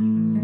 Muy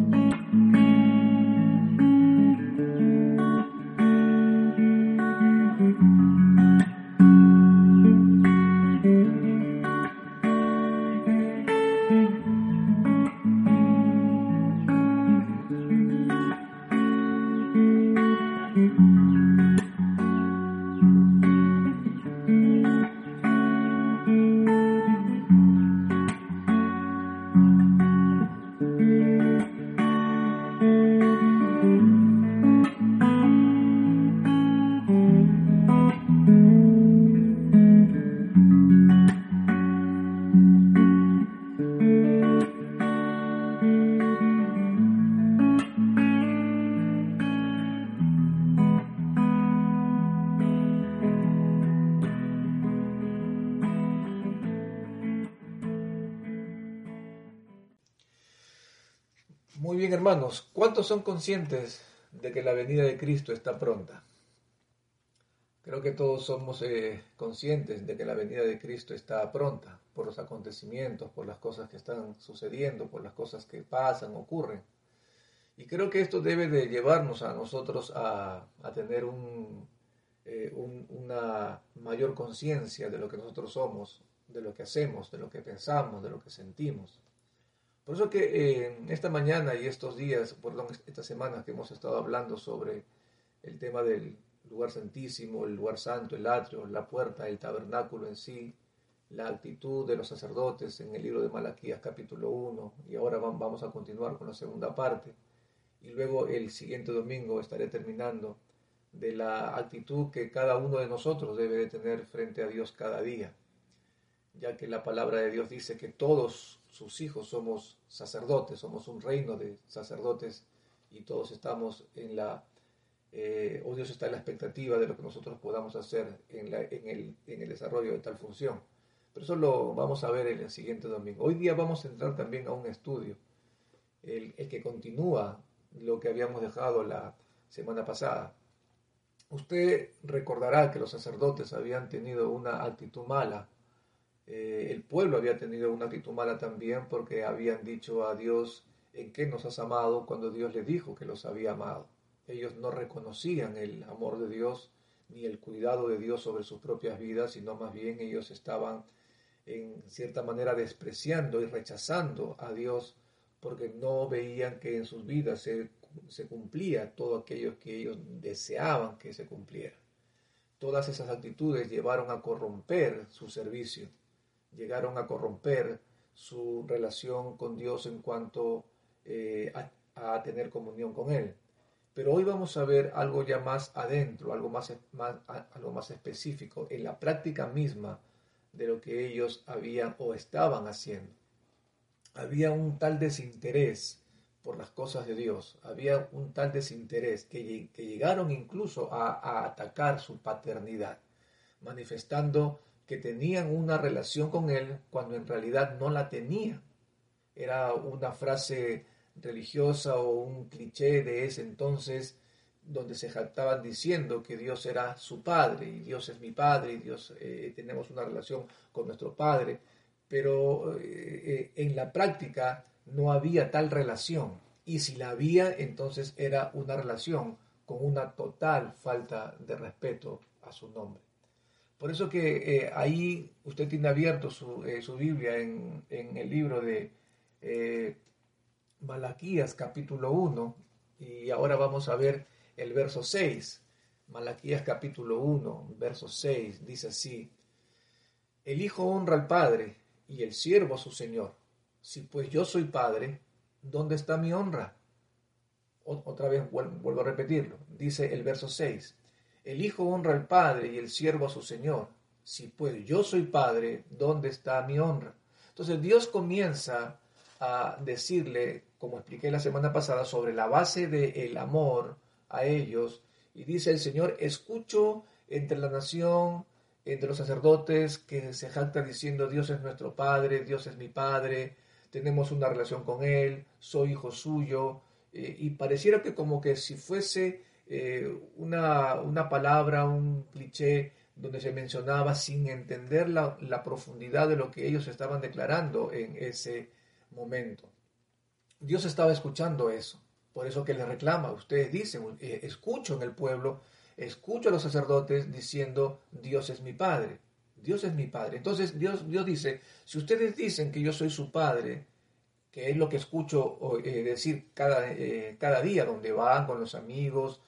hermanos, ¿cuántos son conscientes de que la venida de Cristo está pronta? Creo que todos somos eh, conscientes de que la venida de Cristo está pronta por los acontecimientos, por las cosas que están sucediendo, por las cosas que pasan, ocurren. Y creo que esto debe de llevarnos a nosotros a, tener eh, un, una mayor conciencia de lo que nosotros somos, de lo que hacemos, de lo que pensamos, de lo que sentimos. Por eso que eh, esta mañana y estos días, perdón, estas semanas que hemos estado hablando sobre el tema del lugar santísimo, el lugar santo, el atrio, la puerta, el tabernáculo en sí, la actitud de los sacerdotes en el libro de Malaquías capítulo 1, y ahora vamos a continuar con la segunda parte, y luego el siguiente domingo estaré terminando de la actitud que cada uno de nosotros debe de tener frente a Dios cada día, ya que la palabra de Dios dice que todos sus hijos somos sacerdotes, somos un reino de sacerdotes y todos estamos en la, eh, o Dios está en la expectativa de lo que nosotros podamos hacer en, la, en, el, en el desarrollo de tal función. Pero eso lo vamos a ver en el siguiente domingo. Hoy día vamos a entrar también a un estudio, el, el que continúa lo que habíamos dejado la semana pasada. Usted recordará que los sacerdotes habían tenido una actitud mala eh, el pueblo había tenido una actitud mala también porque habían dicho a Dios en qué nos has amado cuando Dios les dijo que los había amado. Ellos no reconocían el amor de Dios ni el cuidado de Dios sobre sus propias vidas, sino más bien ellos estaban en cierta manera despreciando y rechazando a Dios porque no veían que en sus vidas se, se cumplía todo aquello que ellos deseaban que se cumpliera. Todas esas actitudes llevaron a corromper su servicio llegaron a corromper su relación con Dios en cuanto eh, a, tener comunión con Él. Pero hoy vamos a ver algo ya más adentro, algo más, algo más específico, en la práctica misma de lo que ellos habían o estaban haciendo. Había un tal desinterés por las cosas de Dios, había un tal desinterés que, que llegaron incluso a atacar su paternidad, manifestando que tenían una relación con Él cuando en realidad no la tenían. Era una frase religiosa o un cliché de ese entonces donde se jactaban diciendo que Dios era su Padre y Dios es mi Padre y Dios eh, tenemos una relación con nuestro Padre, pero eh, en la práctica no había tal relación y si la había entonces era una relación con una total falta de respeto a su nombre. Por eso que eh, ahí usted tiene abierto su, eh, su Biblia en, en, el libro de eh, Malaquías capítulo 1 y ahora vamos a ver el verso 6. Malaquías capítulo 1, verso 6 dice así, el Hijo honra al Padre y el siervo a su Señor. Si pues yo soy Padre, ¿dónde está mi honra? Otra vez vuelvo a repetirlo. Dice el verso 6. El Hijo honra al Padre y el siervo a su Señor. Si pues yo soy Padre, ¿dónde está mi honra? Entonces Dios comienza a decirle, como expliqué la semana pasada, sobre la base del amor a ellos. Y dice el Señor, escucho entre la nación, entre los sacerdotes que se jacta diciendo, Dios es nuestro Padre, Dios es mi Padre, tenemos una relación con Él, soy hijo suyo. Eh, y pareciera que como que si fuese eh, una, una, palabra, un cliché donde se mencionaba sin entender la, profundidad de lo que ellos estaban declarando en ese momento. Dios estaba escuchando eso. Por eso que le reclama, ustedes dicen, eh, escucho en el pueblo, escucho a los sacerdotes diciendo, Dios es mi Padre, Dios es mi Padre. Entonces Dios, Dios dice, si ustedes dicen que yo soy su Padre, que es lo que escucho eh, decir cada, eh, cada día, donde van con los amigos,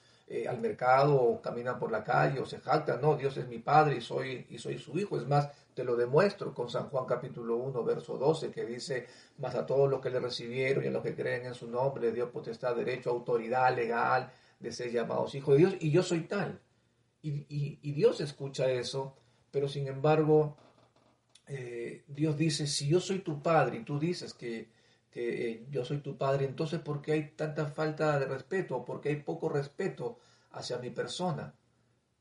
al mercado o caminan por la calle o se jactan, no, Dios es mi Padre y soy, y soy su Hijo. Es más, te lo demuestro con San Juan capítulo 1, verso 12, que dice, más a todos los que le recibieron y a los que creen en su nombre, le dio potestad, derecho, autoridad legal de ser llamados hijos de Dios, y yo soy tal. Y, Dios escucha eso, pero sin embargo, eh, Dios dice, si yo soy tu padre y tú dices que, que eh, yo soy tu padre, entonces ¿por qué hay tanta falta de respeto? ¿Por qué hay poco respeto hacia mi persona?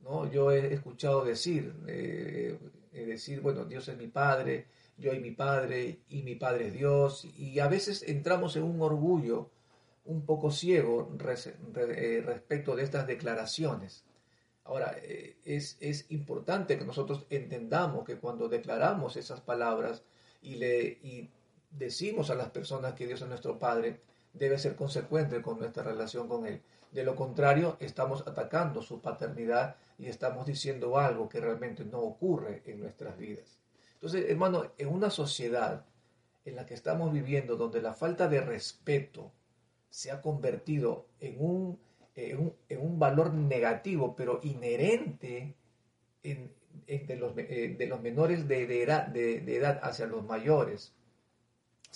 ¿No? Yo he escuchado decir, eh, decir, bueno, Dios es mi Padre, yo y mi Padre, y mi Padre es Dios, y a veces entramos en un orgullo un poco ciego eh, respecto de estas declaraciones. Ahora, eh, es, es, importante que nosotros entendamos que cuando declaramos esas palabras y, le, decimos a las personas que Dios es nuestro Padre, debe ser consecuente con nuestra relación con Él. De lo contrario, estamos atacando su paternidad y estamos diciendo algo que realmente no ocurre en nuestras vidas. Entonces, hermano, en una sociedad en la que estamos viviendo, donde la falta de respeto se ha convertido en un, en un, valor negativo, pero inherente en, de, los, eh, de, los, menores de, edad, de, edad hacia los mayores,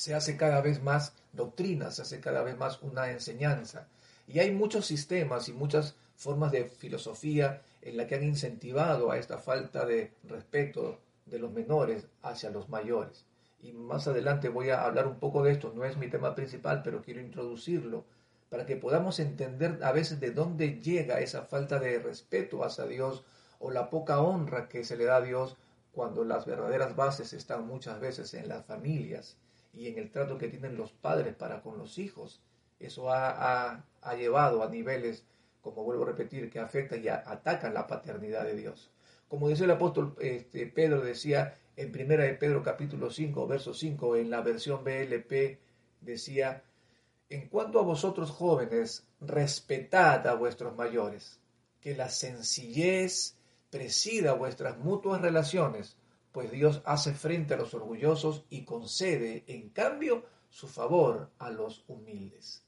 se hace cada vez más doctrina, se hace cada vez más una enseñanza. Y hay muchos sistemas y muchas formas de filosofía en la que han incentivado a esta falta de respeto de los menores hacia los mayores. Y más adelante voy a hablar un poco de esto, no es mi tema principal, pero quiero introducirlo para que podamos entender a veces de dónde llega esa falta de respeto hacia Dios o la poca honra que se le da a Dios cuando las verdaderas bases están muchas veces en las familias y en el trato que tienen los padres para con los hijos. Eso ha, ha llevado a niveles como vuelvo a repetir, que afectan y atacan la paternidad de Dios. Como dice el apóstol este, Pedro, decía en primera de Pedro capítulo 5, verso 5, en la versión BLP, decía, en cuanto a vosotros jóvenes, respetad a vuestros mayores, que la sencillez presida vuestras mutuas relaciones, pues Dios hace frente a los orgullosos y concede, en cambio, su favor a los humildes.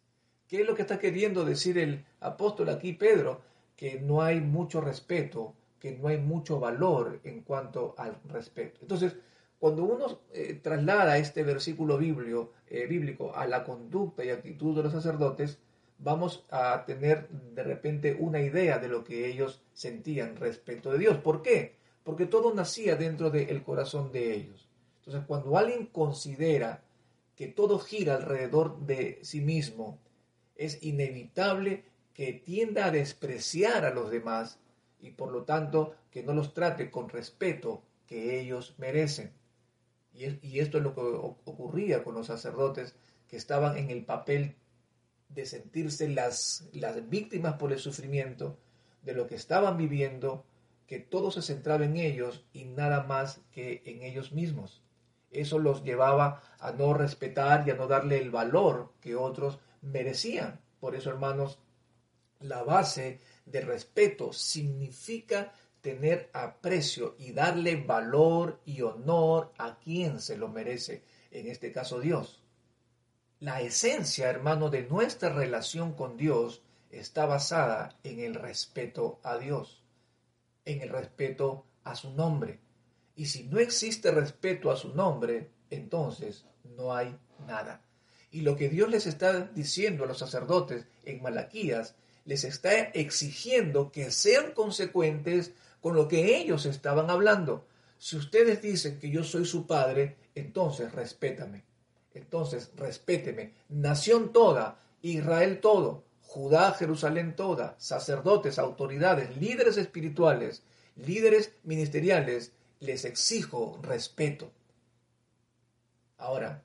¿Qué es lo que está queriendo decir el apóstol aquí, Pedro? Que no hay mucho respeto, que no hay mucho valor en cuanto al respeto. Entonces, cuando uno eh, traslada este versículo eh, bíblico a la conducta y actitud de los sacerdotes, vamos a tener de repente una idea de lo que ellos sentían respecto de Dios. ¿Por qué? Porque todo nacía dentro del corazón de ellos. Entonces, cuando alguien considera que todo gira alrededor de sí mismo, es inevitable que tienda a despreciar a los demás y por lo tanto que no los trate con respeto que ellos merecen. Y, esto es lo que ocurría con los sacerdotes que estaban en el papel de sentirse las, las víctimas por el sufrimiento de lo que estaban viviendo, que todo se centraba en ellos y nada más que en ellos mismos. Eso los llevaba a no respetar y a no darle el valor que otros merecían. Por eso, hermanos, la base de respeto significa tener aprecio y darle valor y honor a quien se lo merece, en este caso Dios. La esencia, hermano, de nuestra relación con Dios está basada en el respeto a Dios, en el respeto a su nombre. Y si no existe respeto a su nombre, entonces no hay nada. Y lo que Dios les está diciendo a los sacerdotes en Malaquías, les está exigiendo que sean consecuentes con lo que ellos estaban hablando. Si ustedes dicen que yo soy su padre, entonces respétame. Entonces respéteme. Nación toda, Israel todo, Judá, Jerusalén toda, sacerdotes, autoridades, líderes espirituales, líderes ministeriales, les exijo respeto. Ahora,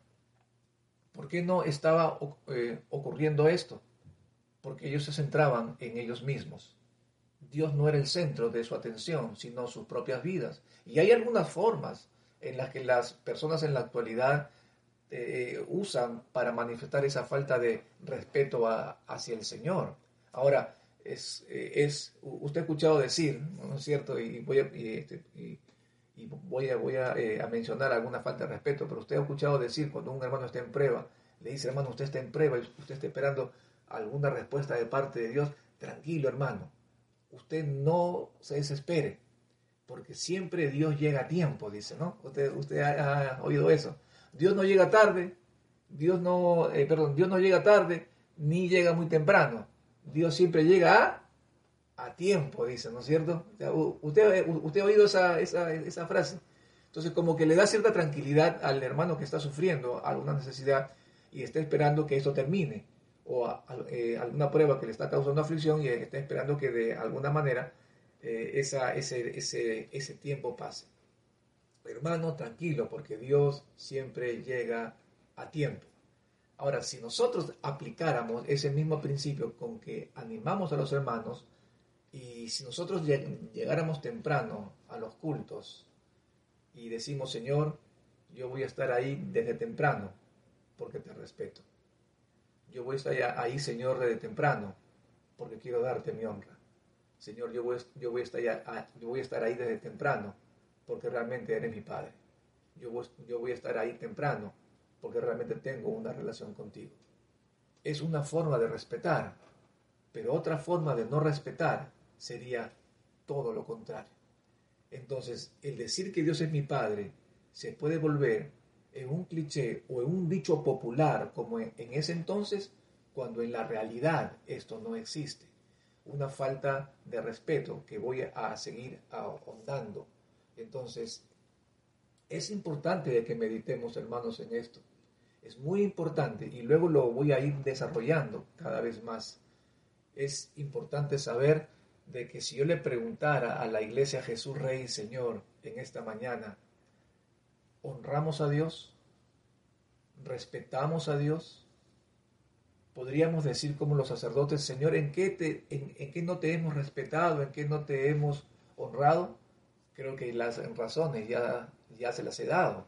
¿por qué no estaba eh, ocurriendo esto? Porque ellos se centraban en ellos mismos. Dios no era el centro de su atención, sino sus propias vidas. Y hay algunas formas en las que las personas en la actualidad eh, usan para manifestar esa falta de respeto hacia el Señor. Ahora, es, eh, es, usted ha escuchado decir, ¿no es cierto? Y voy a, este, voy a, voy eh, a, mencionar alguna falta de respeto, pero usted ha escuchado decir cuando un hermano está en prueba, le dice, hermano, usted está en prueba y usted está esperando alguna respuesta de parte de Dios, tranquilo, hermano, usted no se desespere, porque siempre Dios llega a tiempo, dice, ¿no? Usted, usted ha oído eso. Dios no llega tarde, Dios no, eh, perdón, Dios no llega tarde ni llega muy temprano. Dios siempre llega a, a tiempo, dice, ¿no es cierto? usted, usted ha oído esa, esa, esa frase. Entonces, como que le da cierta tranquilidad al hermano que está sufriendo alguna necesidad y está esperando que esto termine, o eh, alguna prueba que le está causando aflicción y está esperando que de alguna manera eh, ese, ese, ese tiempo pase. Hermano, tranquilo, porque Dios siempre llega a tiempo. Ahora, si nosotros aplicáramos ese mismo principio con que animamos a los hermanos, y si nosotros llegáramos temprano a los cultos y decimos, Señor, yo voy a estar ahí desde temprano, porque te respeto. Yo voy a estar ahí, Señor, desde temprano, porque quiero darte mi honra. Señor, yo voy, yo voy, a, estar yo voy a estar ahí desde temprano, porque realmente eres mi Padre. Yo voy, a estar ahí temprano porque realmente tengo una relación contigo. Es una forma de respetar, pero otra forma de no respetar sería todo lo contrario. Entonces, el decir que Dios es mi Padre se puede volver en un cliché o en un dicho popular como en, en ese entonces, cuando en la realidad esto no existe. Una falta de respeto que voy a seguir ahondando entonces, es importante de que meditemos, hermanos, en esto. Es muy importante y luego lo voy a ir desarrollando cada vez más. Es importante saber de que si yo le preguntara a la iglesia Jesús Rey y Señor en esta mañana, ¿honramos a Dios? ¿Respetamos a Dios? Podríamos decir como los sacerdotes, Señor, ¿en qué, te, en, en qué no te hemos respetado? ¿En qué no te hemos honrado? Creo que las razones ya, ya se las he dado.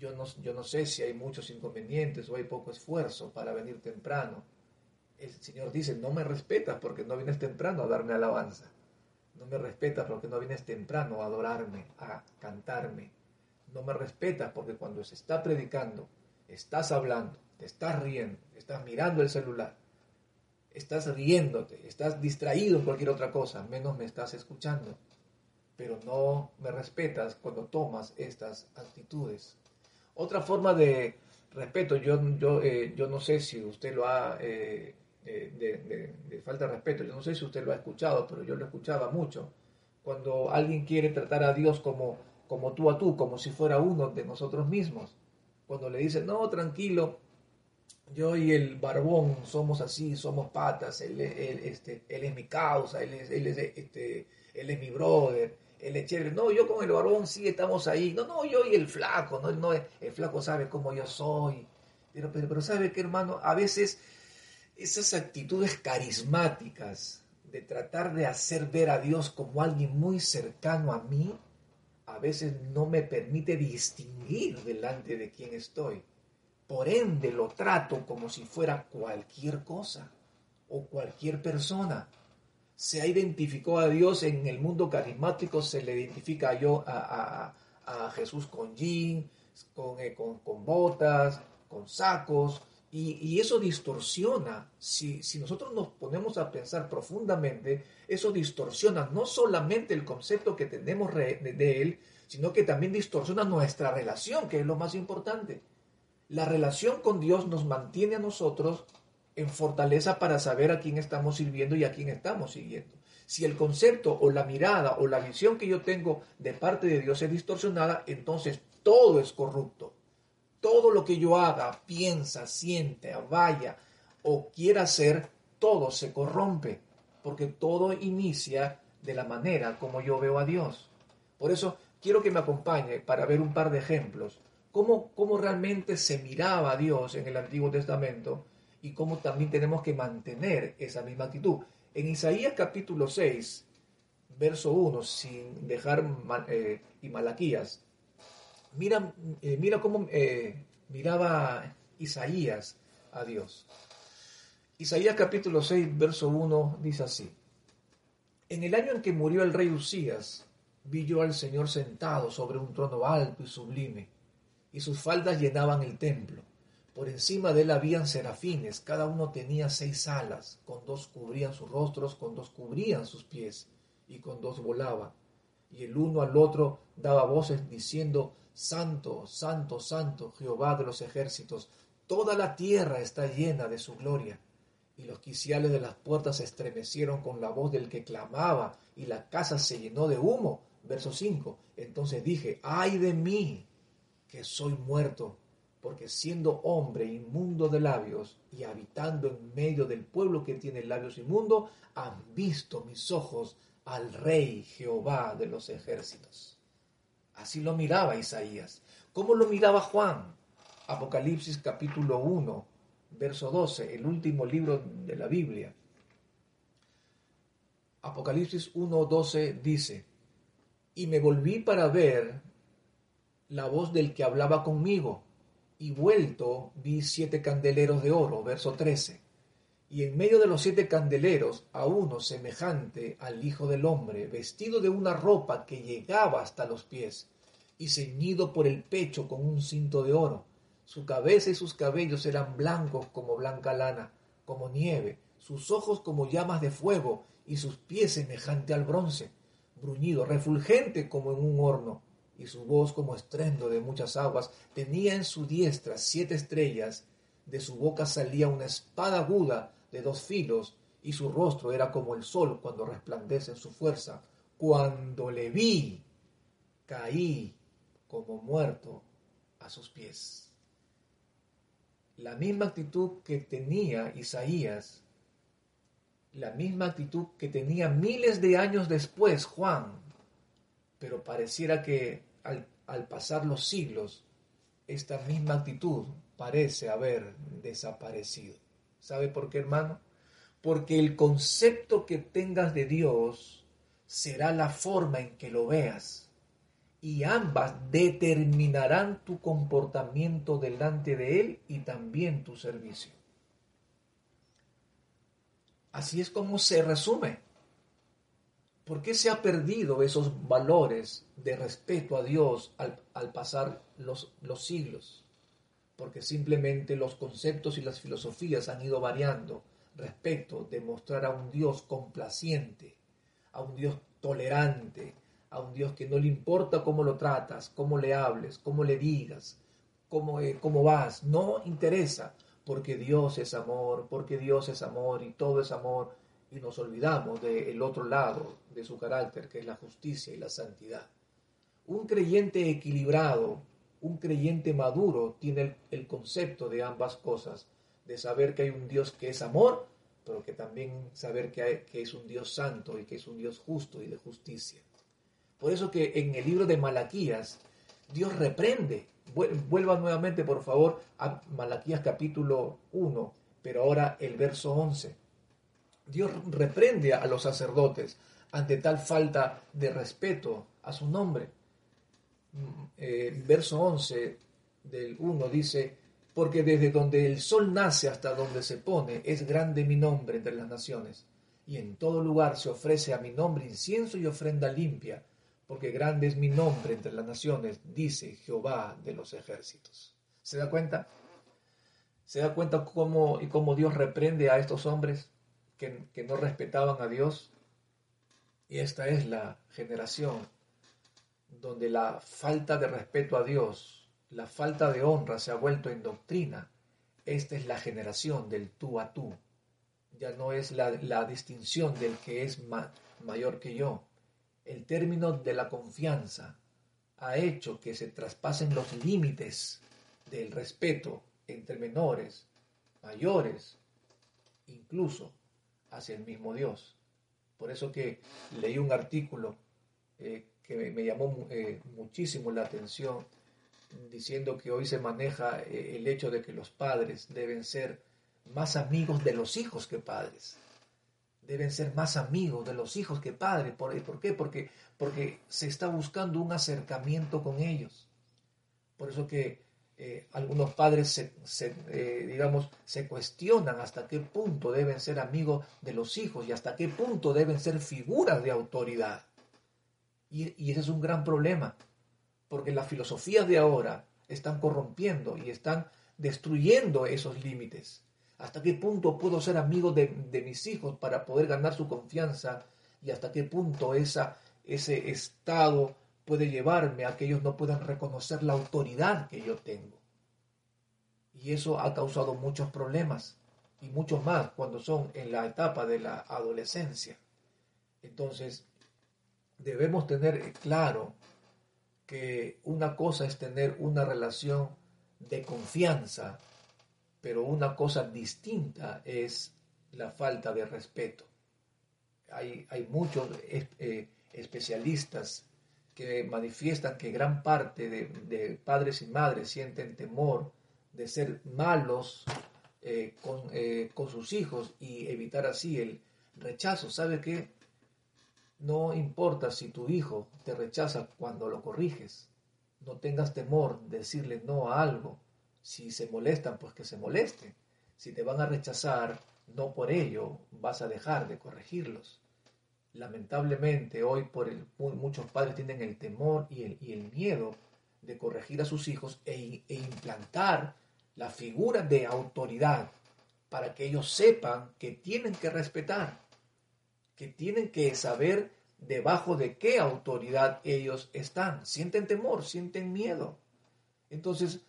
Yo no, yo no sé si hay muchos inconvenientes o hay poco esfuerzo para venir temprano. El Señor dice, no me respetas porque no vienes temprano a darme alabanza. No me respetas porque no vienes temprano a adorarme, a cantarme. No me respetas porque cuando se está predicando, estás hablando, te estás riendo, estás mirando el celular, estás riéndote, estás distraído en cualquier otra cosa, menos me estás escuchando pero no me respetas cuando tomas estas actitudes. Otra forma de respeto, yo, yo, eh, yo no sé si usted lo ha, eh, de, de, falta de respeto, yo no sé si usted lo ha escuchado, pero yo lo escuchaba mucho. Cuando alguien quiere tratar a Dios como, como tú a tú, como si fuera uno de nosotros mismos. Cuando le dice, no, tranquilo, yo y el barbón somos así, somos patas, él, este, él es mi causa, él es, él es, este, él es mi brother, el es No, yo con el varón sí estamos ahí. No, no, yo y el flaco. No, no el flaco sabe cómo yo soy. Pero, pero, pero ¿sabe qué, hermano? A veces esas actitudes carismáticas de tratar de hacer ver a Dios como alguien muy cercano a mí, a veces no me permite distinguir delante de quién estoy. Por ende lo trato como si fuera cualquier cosa o cualquier persona se ha identificado a Dios en el mundo carismático, se le identifica yo a, Jesús con jean, eh, con, con, botas, con sacos, y, eso distorsiona. Si, si, nosotros nos ponemos a pensar profundamente, eso distorsiona no solamente el concepto que tenemos de Él, sino que también distorsiona nuestra relación, que es lo más importante. La relación con Dios nos mantiene a nosotros en fortaleza para saber a quién estamos sirviendo y a quién estamos siguiendo. Si el concepto o la mirada o la visión que yo tengo de parte de Dios es distorsionada, entonces todo es corrupto. Todo lo que yo haga, piensa, siente, vaya o quiera hacer, todo se corrompe, porque todo inicia de la manera como yo veo a Dios. Por eso quiero que me acompañe para ver un par de ejemplos, cómo, cómo realmente se miraba a Dios en el Antiguo Testamento y cómo también tenemos que mantener esa misma actitud. En Isaías capítulo 6, verso 1, sin dejar eh, y Malaquías, mira, eh, mira cómo eh, miraba Isaías a Dios. Isaías capítulo 6, verso 1 dice así. En el año en que murió el rey Usías, vi yo al Señor sentado sobre un trono alto y sublime, y sus faldas llenaban el templo por encima de él habían serafines, cada uno tenía seis alas, con dos cubrían sus rostros, con dos cubrían sus pies, y con dos volaba. Y el uno al otro daba voces diciendo, Santo, Santo, Santo, Jehová de los ejércitos, toda la tierra está llena de su gloria. Y los quiciales de las puertas se estremecieron con la voz del que clamaba, y la casa se llenó de humo. Verso 5. Entonces dije, ay de mí, que soy muerto porque siendo hombre inmundo de labios y habitando en medio del pueblo que tiene labios inmundos, han visto mis ojos al Rey Jehová de los ejércitos. Así lo miraba Isaías. ¿Cómo lo miraba Juan? Apocalipsis capítulo 1, verso 12, el último libro de la Biblia. Apocalipsis 1, 12 dice, y me volví para ver la voz del que hablaba conmigo y vuelto vi siete candeleros de oro, verso 13. Y en medio de los siete candeleros a uno semejante al Hijo del Hombre, vestido de una ropa que llegaba hasta los pies, y ceñido por el pecho con un cinto de oro. Su cabeza y sus cabellos eran blancos como blanca lana, como nieve, sus ojos como llamas de fuego, y sus pies semejante al bronce, bruñido, refulgente como en un horno y su voz como estrendo de muchas aguas. Tenía en su diestra siete estrellas, de su boca salía una espada aguda de dos filos, y su rostro era como el sol cuando resplandece en su fuerza. Cuando le vi, caí como muerto a sus pies. La misma actitud que tenía Isaías, la misma actitud que tenía miles de años después Juan, pero pareciera que al, pasar los siglos, esta misma actitud parece haber desaparecido. ¿Sabe por qué, hermano? Porque el concepto que tengas de Dios será la forma en que lo veas. Y ambas determinarán tu comportamiento delante de Él y también tu servicio. Así es como se resume ¿Por qué se ha perdido esos valores de respeto a Dios al, pasar los, los siglos? Porque simplemente los conceptos y las filosofías han ido variando respecto de mostrar a un Dios complaciente, a un Dios tolerante, a un Dios que no le importa cómo lo tratas, cómo le hables, cómo le digas, cómo, eh, cómo vas, no interesa, porque Dios es amor, porque Dios es amor y todo es amor, y nos olvidamos del otro lado de su carácter, que es la justicia y la santidad. Un creyente equilibrado, un creyente maduro, tiene el, concepto de ambas cosas, de saber que hay un Dios que es amor, pero que también saber que, que es un Dios santo y que es un Dios justo y de justicia. Por eso que en el libro de Malaquías, Dios reprende. Vuelva nuevamente, por favor, a Malaquías capítulo 1, pero ahora el verso 11. Dios reprende a los sacerdotes ante tal falta de respeto a su nombre. Mm, eh, verso 11 del 1 dice, porque desde donde el sol nace hasta donde se pone es grande mi nombre entre las naciones, y en todo lugar se ofrece a mi nombre incienso y ofrenda limpia, porque grande es mi nombre entre las naciones, dice Jehová de los ejércitos. ¿Se da cuenta? ¿Se da cuenta cómo y cómo Dios reprende a estos hombres? Que, no respetaban a Dios. Y esta es la generación donde la falta de respeto a Dios la falta de honra se ha vuelto en doctrina, esta es la generación del tú a tú. Ya no es la, distinción del que es mayor que yo. El término de la confianza ha hecho que se traspasen los límites del respeto entre menores, mayores, incluso hacia el mismo Dios. Por eso que leí un artículo eh, que me, llamó eh, muchísimo la atención, diciendo que hoy se maneja eh, el hecho de que los padres deben ser más amigos de los hijos que padres. Deben ser más amigos de los hijos que padres. ¿Por, ¿por qué? Porque, porque se está buscando un acercamiento con ellos. Por eso que eh, algunos padres se, digamos, se cuestionan hasta qué punto deben ser amigos de los hijos y hasta qué punto deben ser figuras de autoridad. Y, ese es un gran problema, porque las filosofías de ahora están corrompiendo y están destruyendo esos límites. ¿Hasta qué punto puedo ser amigo de, mis hijos para poder ganar su confianza? ¿Y hasta qué punto esa, ese estado puede llevarme a que ellos no puedan reconocer la autoridad que yo tengo? Y eso ha causado muchos problemas y muchos más cuando son en la etapa de la adolescencia. Entonces, debemos tener claro que una cosa es tener una relación de confianza, pero una cosa distinta es la falta de respeto. Hay, hay muchos eh, especialistas que manifiestan que gran parte de, padres y madres sienten temor de ser malos eh, con, eh, con, sus hijos y evitar así el rechazo. ¿Sabe qué? No importa si tu hijo te rechaza cuando lo corriges. No tengas temor de decirle no a algo. Si se molestan, pues que se moleste. Si te van a rechazar, no por ello vas a dejar de corregirlos. Lamentablemente hoy por el, muchos padres tienen el temor y el, miedo de corregir a sus hijos e, e implantar la figura de autoridad para que ellos sepan que tienen que respetar que tienen que saber debajo de qué autoridad ellos están. Sienten temor, sienten miedo. Entonces,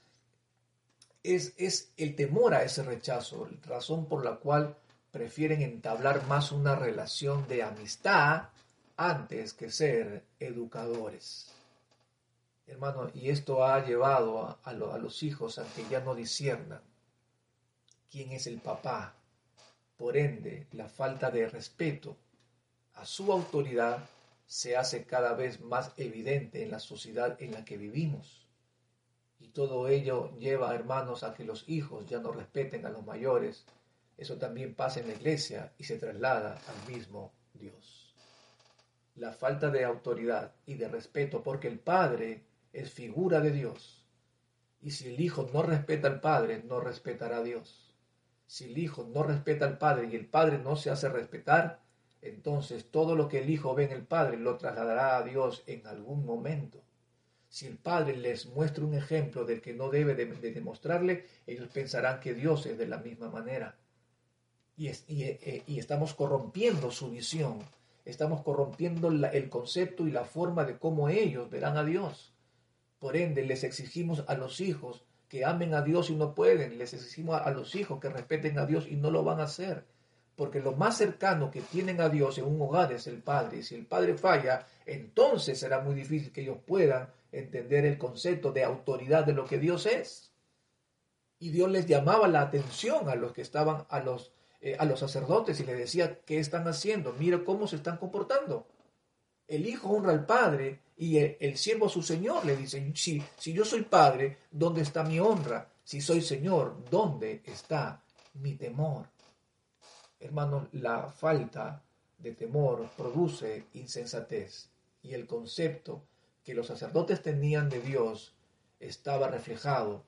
es, es el temor a ese rechazo, la razón por la cual prefieren entablar más una relación de amistad antes que ser educadores. Hermano, y esto ha llevado a, a los hijos a que ya no disiernan quién es el papá. Por ende, la falta de respeto a su autoridad se hace cada vez más evidente en la sociedad en la que vivimos. Y todo ello lleva, hermanos, a que los hijos ya no respeten a los mayores. Eso también pasa en la iglesia y se traslada al mismo Dios. La falta de autoridad y de respeto, porque el Padre es figura de Dios. Y si el Hijo no respeta al Padre, no respetará a Dios. Si el Hijo no respeta al Padre y el Padre no se hace respetar, entonces todo lo que el Hijo ve en el Padre lo trasladará a Dios en algún momento. Si el Padre les muestra un ejemplo del que no debe de, demostrarle, ellos pensarán que Dios es de la misma manera. Y, eh, estamos corrompiendo su visión, estamos corrompiendo el concepto y la forma de cómo ellos verán a Dios. Por ende, les exigimos a los hijos que amen a Dios y no pueden, les exigimos a los hijos que respeten a Dios y no lo van a hacer porque lo más cercano que tienen a Dios en un hogar es el Padre. Y si el Padre falla, entonces será muy difícil que ellos puedan entender el concepto de autoridad de lo que Dios es. Y Dios les llamaba la atención a los que estaban, a los, eh, a los sacerdotes, y les decía, ¿qué están haciendo? Mire cómo se están comportando. El hijo honra al padre y el, el siervo a su señor. Le dicen, si, si yo soy padre, ¿dónde está mi honra? Si soy señor, ¿dónde está mi temor? Hermanos, la falta de temor produce insensatez y el concepto que los sacerdotes tenían de Dios estaba reflejado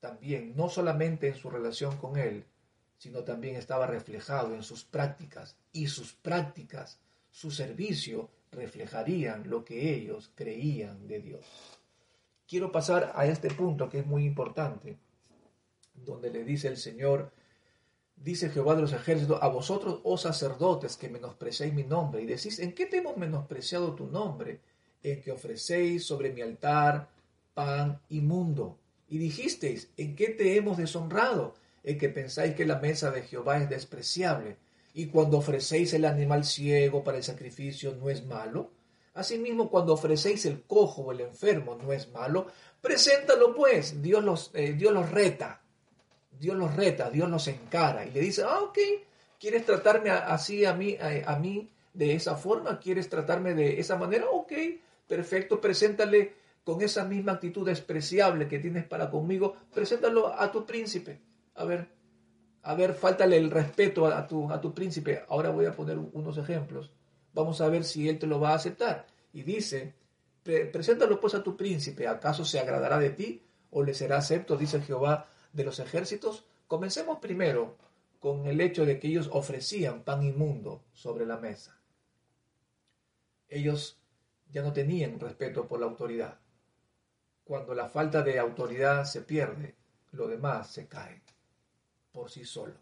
también no solamente en su relación con Él, sino también estaba reflejado en sus prácticas y sus prácticas, su servicio reflejarían lo que ellos creían de Dios. Quiero pasar a este punto que es muy importante, donde le dice el Señor Dice Jehová de los ejércitos, a vosotros, oh sacerdotes, que menospreciáis mi nombre, y decís, ¿en qué te hemos menospreciado tu nombre? En que ofrecéis sobre mi altar pan inmundo. Y dijisteis, ¿en qué te hemos deshonrado? En que pensáis que la mesa de Jehová es despreciable. Y cuando ofrecéis el animal ciego para el sacrificio, ¿no es malo? Asimismo, cuando ofrecéis el cojo o el enfermo, ¿no es malo? Preséntalo pues, Dios los, eh, Dios los reta. Dios los reta, Dios los encara y le dice, ah, ok, ¿quieres tratarme así a mí, a, a mí de esa forma? ¿Quieres tratarme de esa manera? Ok, perfecto, preséntale con esa misma actitud despreciable que tienes para conmigo, preséntalo a tu príncipe. A ver, a ver, faltale el respeto a tu, a tu príncipe. Ahora voy a poner unos ejemplos. Vamos a ver si él te lo va a aceptar. Y dice, preséntalo pues a tu príncipe. ¿Acaso se agradará de ti o le será acepto? Dice Jehová de los ejércitos. Comencemos primero con el hecho de que ellos ofrecían pan inmundo sobre la mesa. Ellos ya no tenían respeto por la autoridad. Cuando la falta de autoridad se pierde, lo demás se cae por sí solo.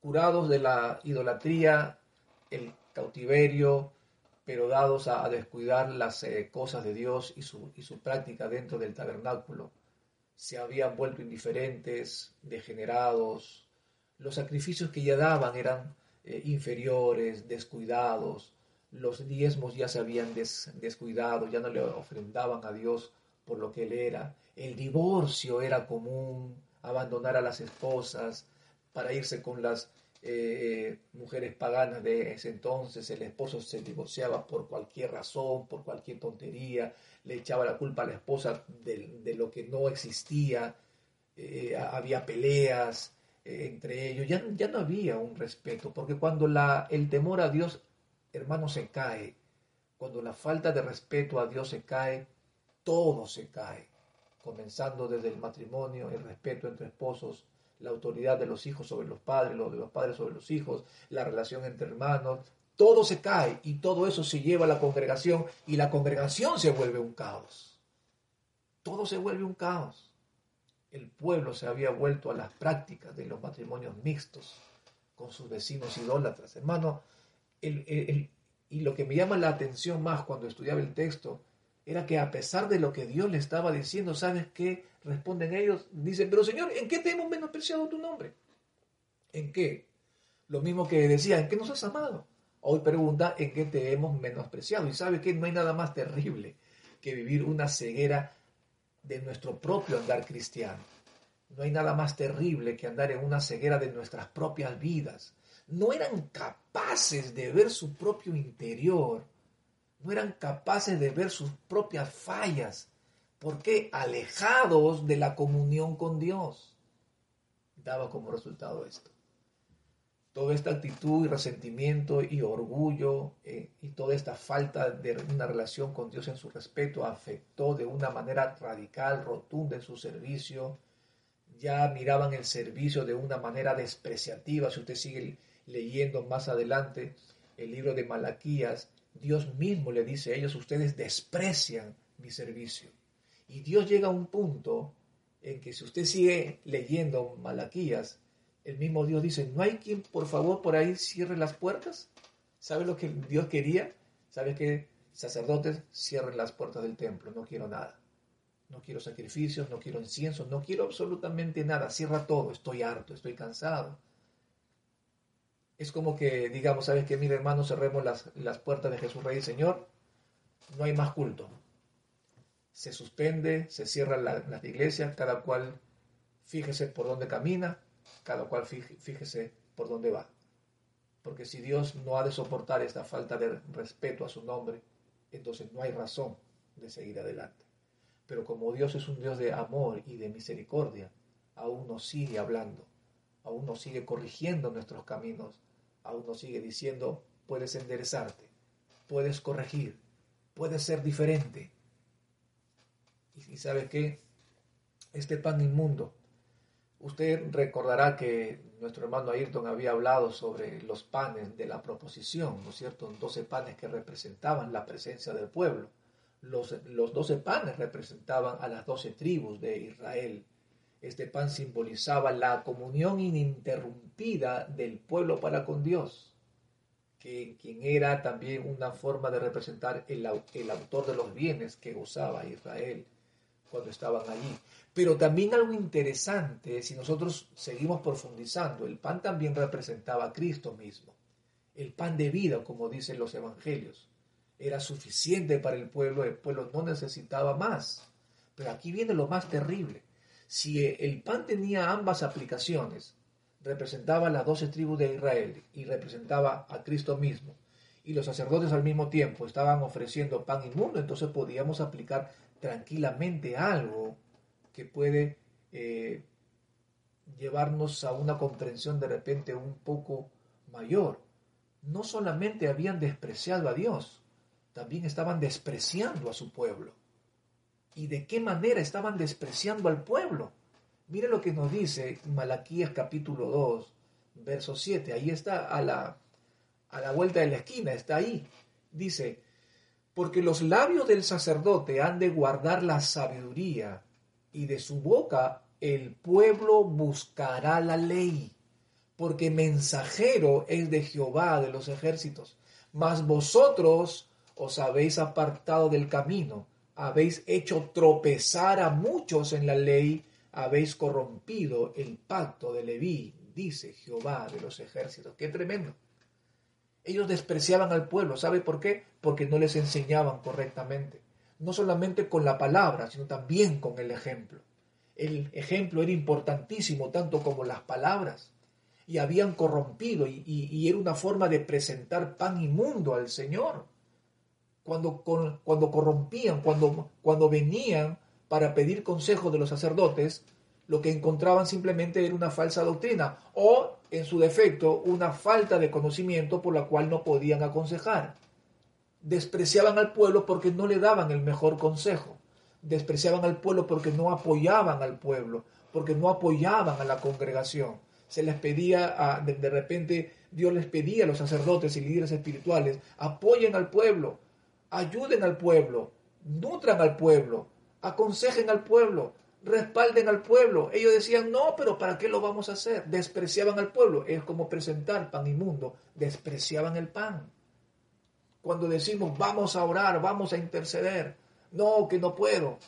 Curados de la idolatría, el cautiverio, pero dados a, descuidar las eh, cosas de Dios y su, y su práctica dentro del tabernáculo, se habían vuelto indiferentes, degenerados, los sacrificios que ya daban eran eh, inferiores, descuidados, los diezmos ya se habían descuidado, ya no le ofrendaban a Dios por lo que él era. El divorcio era común, abandonar a las esposas para irse con las eh, mujeres paganas de ese entonces. El esposo se divorciaba por cualquier razón, por cualquier tontería, le echaba la culpa a la esposa de, lo que no existía. Eh, había peleas eh, entre ellos, ya, ya no había un respeto, porque cuando la, el temor a Dios, hermano, se cae, cuando la falta de respeto a Dios se cae, todo se cae, comenzando desde el matrimonio, el respeto entre esposos, la autoridad de los hijos sobre los padres, lo de los padres sobre los hijos, la relación entre hermanos, todo se cae y todo eso se lleva a la congregación y la congregación se vuelve un caos. Todo se vuelve un caos. El pueblo se había vuelto a las prácticas de los matrimonios mixtos con sus vecinos idólatras. Hermano, y lo que me llama la atención más cuando estudiaba el texto era que a pesar de lo que Dios le estaba diciendo, ¿sabes qué? Responden ellos, dicen, pero Señor, ¿en qué te hemos menospreciado tu nombre? ¿En qué? Lo mismo que decía, ¿en qué nos has amado? Hoy pregunta, ¿en qué te hemos menospreciado? Y sabe que no hay nada más terrible que vivir una ceguera de nuestro propio andar cristiano. No hay nada más terrible que andar en una ceguera de nuestras propias vidas. No eran capaces de ver su propio interior no eran capaces de ver sus propias fallas. ¿Por qué? Alejados de la comunión con Dios. Daba como resultado esto. Toda esta actitud y resentimiento y orgullo eh, y toda esta falta de una relación con Dios en su respeto afectó de una manera radical, rotunda en su servicio. Ya miraban el servicio de una manera despreciativa. Si usted sigue leyendo más adelante el libro de Malaquías, Dios mismo le dice a ellos, ustedes desprecian mi servicio. Y Dios llega a un punto en que si usted sigue leyendo Malaquías, el mismo Dios dice, no hay quien por favor por ahí cierre las puertas. ¿Sabe lo que Dios quería? ¿Sabe que sacerdotes cierren las puertas del templo? No quiero nada. No quiero sacrificios, no quiero incienso, no quiero absolutamente nada. Cierra todo, estoy harto, estoy cansado es como que digamos, ¿sabes qué? Mira hermano, cerremos las, las puertas de Jesús Rey y Señor, no hay más culto. Se suspende, se cierra la, las iglesias, cada cual fíjese por dónde camina, cada cual fíjese por dónde va. Porque si Dios no ha de soportar esta falta de respeto a su nombre, entonces no hay razón de seguir adelante. Pero como Dios es un Dios de amor y de misericordia, aún nos sigue hablando, aún nos sigue corrigiendo nuestros caminos, aún nos sigue diciendo, puedes enderezarte, puedes corregir, puedes ser diferente. Y, sabe que este pan inmundo, usted recordará que nuestro hermano Ayrton había hablado sobre los panes de la proposición, ¿no es cierto? Doce panes que representaban la presencia del pueblo. Los, los doce panes representaban a las doce tribus de Israel este pan simbolizaba la comunión ininterrumpida del pueblo para con Dios, que, quien era también una forma de representar el, el autor de los bienes que gozaba Israel. cuando estaban allí. Pero también algo interesante, si nosotros seguimos profundizando, el pan también representaba a Cristo mismo. El pan de vida, como dicen los evangelios, era suficiente para el pueblo, el pueblo no necesitaba más. Pero aquí viene lo más terrible. Si el pan tenía ambas aplicaciones, representaba a las doce tribus de Israel y representaba a Cristo mismo, y los sacerdotes al mismo tiempo estaban ofreciendo pan inmundo, entonces podíamos aplicar tranquilamente algo que puede eh, llevarnos a una comprensión de repente un poco mayor. No solamente habían despreciado a Dios, también estaban despreciando a su pueblo. ¿Y de qué manera estaban despreciando al pueblo? Mire lo que nos dice Malaquías capítulo 2, verso 7. Ahí está a la, a la vuelta de la esquina, está ahí. Dice, porque los labios del sacerdote han de guardar la sabiduría, y de su boca el pueblo buscará la ley, porque mensajero es de Jehová de los ejércitos. Mas vosotros os habéis apartado del camino, habéis hecho tropezar a muchos en la ley, habéis corrompido el pacto de Leví, dice Jehová de los ejércitos. Qué tremendo. Ellos despreciaban al pueblo. ¿Sabe por qué? Porque no les enseñaban correctamente. No solamente con la palabra, sino también con el ejemplo. El ejemplo era importantísimo tanto como las palabras. Y habían corrompido y, era una forma de presentar pan inmundo al Señor. Cuando, cuando corrompían, cuando, cuando venían para pedir consejo de los sacerdotes, lo que encontraban simplemente era una falsa doctrina o, en su defecto, una falta de conocimiento por la cual no podían aconsejar. Despreciaban al pueblo porque no le daban el mejor consejo. Despreciaban al pueblo porque no apoyaban al pueblo, porque no apoyaban a la congregación. Se les pedía, de, de repente Dios les pedía a los sacerdotes y líderes espirituales, apoyen al pueblo, ayuden al pueblo, nutran al pueblo, aconsejen al pueblo, respalden al pueblo. Ellos decían, no, pero ¿para qué lo vamos a hacer? Despreciaban al pueblo. Es como presentar pan inmundo. Despreciaban el pan. Cuando decimos, vamos a orar, vamos a interceder. No, que no puedo.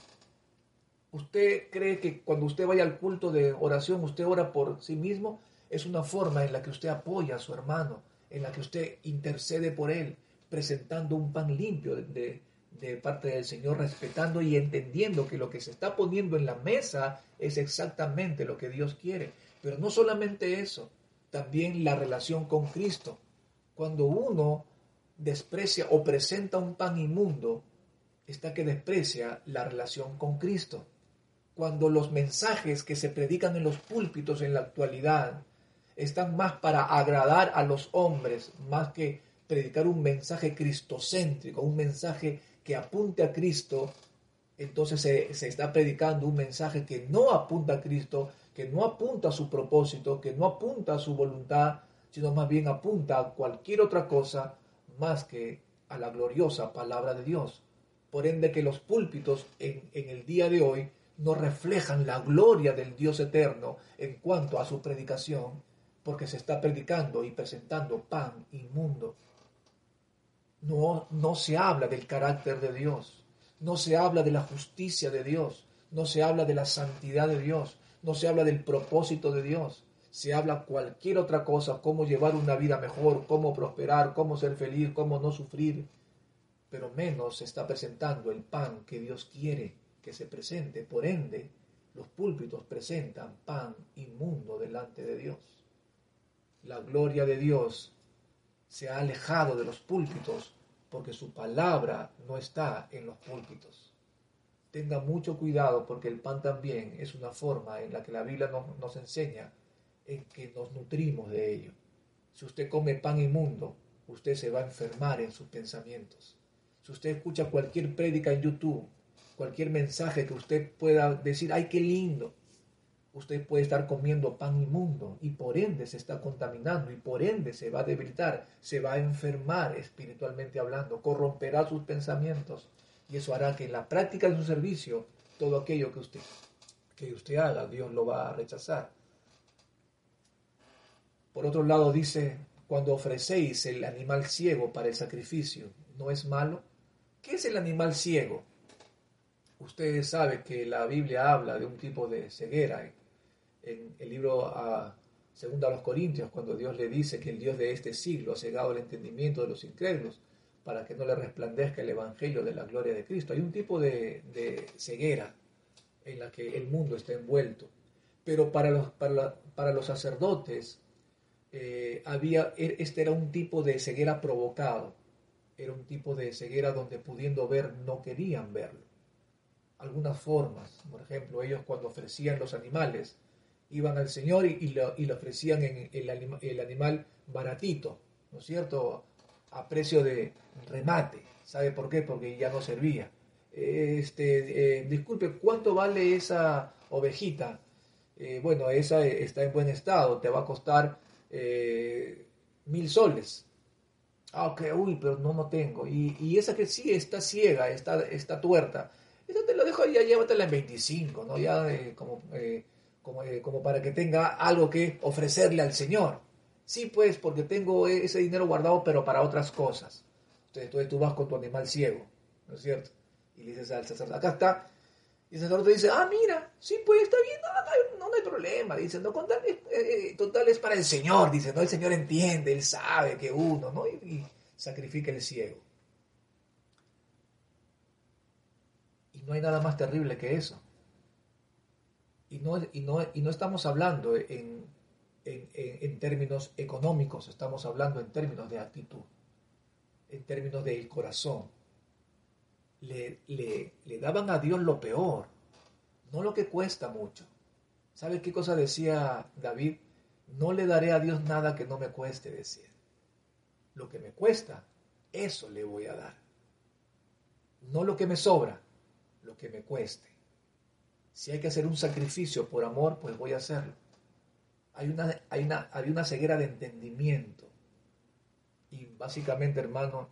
¿Usted cree que cuando usted vaya al culto de oración, usted ora por sí mismo? Es una forma en la que usted apoya a su hermano, en la que usted intercede por él, presentando un pan limpio de, de parte del Señor, respetando y entendiendo que lo que se está poniendo en la mesa es exactamente lo que Dios quiere. Pero no solamente eso, también la relación con Cristo. Cuando uno desprecia o presenta un pan inmundo, está que desprecia la relación con Cristo. Cuando los mensajes que se predican en los púlpitos en la actualidad están más para agradar a los hombres, más que predicar un mensaje cristocéntrico, un mensaje que apunte a Cristo, entonces se, está predicando un mensaje que no apunta a Cristo, que no apunta a su propósito, que no apunta a su voluntad, sino más bien apunta a cualquier otra cosa más que a la gloriosa palabra de Dios. Por ende que los púlpitos en, en el día de hoy no reflejan la gloria del Dios eterno en cuanto a su predicación, porque se está predicando y presentando pan inmundo. No, no se habla del carácter de Dios, no se habla de la justicia de Dios, no se habla de la santidad de Dios, no se habla del propósito de Dios, se habla cualquier otra cosa, cómo llevar una vida mejor, cómo prosperar, cómo ser feliz, cómo no sufrir, pero menos se está presentando el pan que Dios quiere que se presente. Por ende, los púlpitos presentan pan inmundo delante de Dios. La gloria de Dios se ha alejado de los púlpitos porque su palabra no está en los púlpitos. Tenga mucho cuidado porque el pan también es una forma en la que la Biblia nos, enseña en que nos nutrimos de ello. Si usted come pan inmundo, usted se va a enfermar en sus pensamientos. Si usted escucha cualquier prédica en YouTube, cualquier mensaje que usted pueda decir, ay, qué lindo, usted puede estar comiendo pan inmundo y por ende se está contaminando y por ende se va a debilitar, se va a enfermar espiritualmente hablando, corromperá sus pensamientos y eso hará que en la práctica de su servicio todo aquello que usted, que usted haga, Dios lo va a rechazar. Por otro lado dice, cuando ofrecéis el animal ciego para el sacrificio, ¿no es malo? ¿Qué es el animal ciego? ustedes saben que la Biblia habla de un tipo de ceguera. En el libro a, segundo a los Corintios, cuando Dios le dice que el Dios de este siglo ha cegado el entendimiento de los incrédulos para que no le resplandezca el Evangelio de la gloria de Cristo. Hay un tipo de, ceguera en la que el mundo está envuelto. Pero para los, para, los sacerdotes, eh, había, e, este era un tipo de ceguera provocado, era un tipo de ceguera donde pudiendo ver no querían verlo. Algunas formas, por ejemplo, ellos cuando ofrecían los animales, iban al Señor y, le ofrecían el, animal baratito, ¿no es cierto? a precio de remate. ¿Sabe por qué? Porque ya no servía. Este, eh, disculpe, ¿cuánto vale esa ovejita? Eh, bueno, esa está en buen estado, te va a costar eh, mil soles. Ah, ok, uy, pero no, no tengo. Y, esa que sí está ciega, está, está tuerta. Esa te lo dejo ya llévatela en 25, ¿no? Ya como, como, como para que tenga algo que ofrecerle al Señor. Sí, pues, porque tengo e-, ese dinero guardado, pero para otras cosas. Entonces, tú vas con tu animal ciego, ¿no es cierto? Y le dices al sacerdote, acá está. Y el sacerdote dice, ah, mira, sí, pues está bien, no, no, hay, problema. Dice, no, total, eh, eh, es para el Señor. Dice, no, el Señor entiende, Él sabe que uno, ¿no? Y, sacrifica el ciego. Y no hay nada más terrible que eso. Y no, y no, y no estamos hablando en, en, términos económicos, estamos hablando en términos de actitud, en términos del corazón. Le, le, daban a Dios lo peor, no lo que cuesta mucho. ¿Sabe qué cosa decía David? No le daré a Dios nada que no me cueste, decir. Lo que me cuesta, eso le voy a dar. No lo que me sobra, lo que me cueste. Si hay que hacer un sacrificio por amor, pues voy a hacerlo hay una, hay una, había una ceguera de entendimiento. Y básicamente, hermano,